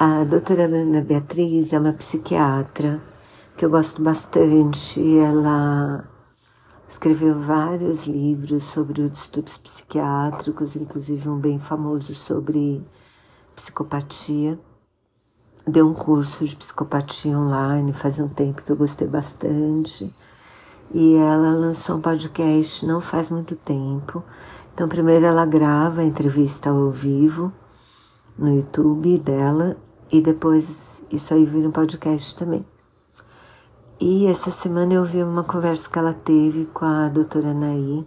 A doutora Ana Beatriz é uma psiquiatra que eu gosto bastante. Ela escreveu vários livros sobre os distúrbios psiquiátricos, inclusive um bem famoso sobre psicopatia. Deu um curso de psicopatia online faz um tempo que eu gostei bastante. E ela lançou um podcast não faz muito tempo. Então, primeiro ela grava a entrevista ao vivo no YouTube dela e depois isso aí vira um podcast também. E essa semana eu vi uma conversa que ela teve com a doutora Anaí,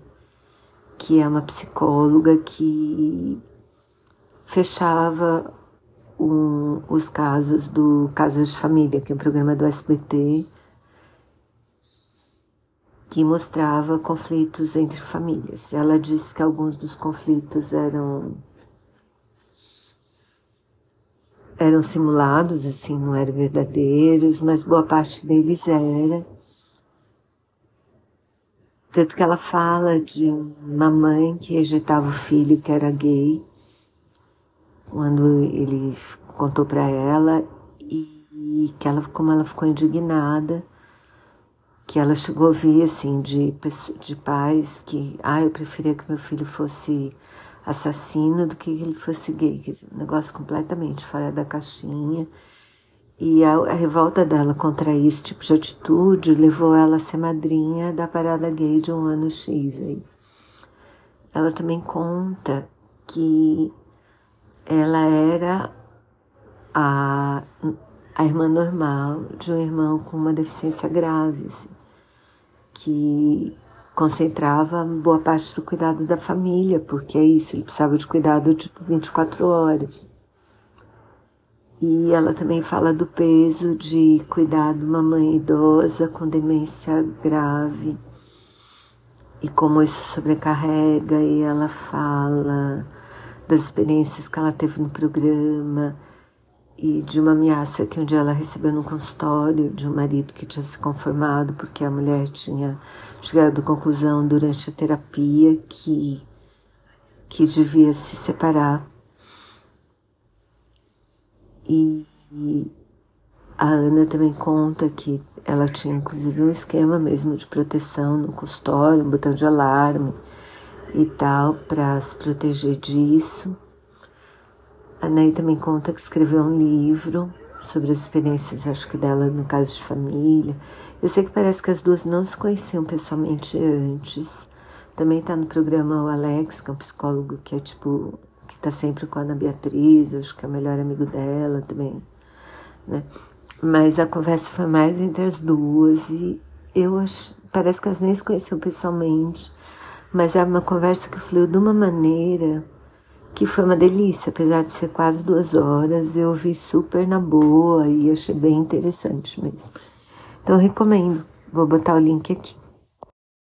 que é uma psicóloga que fechava um, os casos do Casos de Família, que é um programa do SBT, que mostrava conflitos entre famílias. Ela disse que alguns dos conflitos eram eram simulados, assim, não eram verdadeiros, mas boa parte deles era. Tanto que ela fala de uma mãe que rejeitava o filho que era gay, quando ele contou para ela, e que ela, como ela ficou indignada, que ela chegou a ouvir, assim, de, de pais que, ah, eu preferia que meu filho fosse assassino do que ele fosse gay, quer dizer, um negócio completamente fora da caixinha. E a, a, revolta dela contra esse tipo de atitude levou ela a ser madrinha da parada gay de um ano X aí. Ela também conta que ela era a, a irmã normal de um irmão com uma deficiência grave, assim, que concentrava boa parte do cuidado da família, porque é isso, ele precisava de cuidado tipo 24 horas. E ela também fala do peso de cuidar de uma mãe idosa com demência grave e como isso sobrecarrega, e ela fala das experiências que ela teve no programa e de uma ameaça que um dia ela recebeu no consultório de um marido que tinha se conformado porque a mulher tinha chegado à conclusão durante a terapia que, que devia se separar. E, e a Ana também conta que ela tinha inclusive um esquema mesmo de proteção no consultório, um botão de alarme e tal, para se proteger disso. A Ney também conta que escreveu um livro sobre as experiências, acho que dela no caso de família. Eu sei que parece que as duas não se conheciam pessoalmente antes. Também está no programa o Alex, que é um psicólogo que é tipo, que está sempre com a Ana Beatriz, acho que é o melhor amigo dela também, né? Mas a conversa foi mais entre as duas e eu acho, parece que elas nem se conheciam pessoalmente, mas é uma conversa que fluiu de uma maneira que foi uma delícia, apesar de ser quase duas horas, eu vi super na boa e achei bem interessante mesmo. Então, recomendo. Vou botar o link aqui.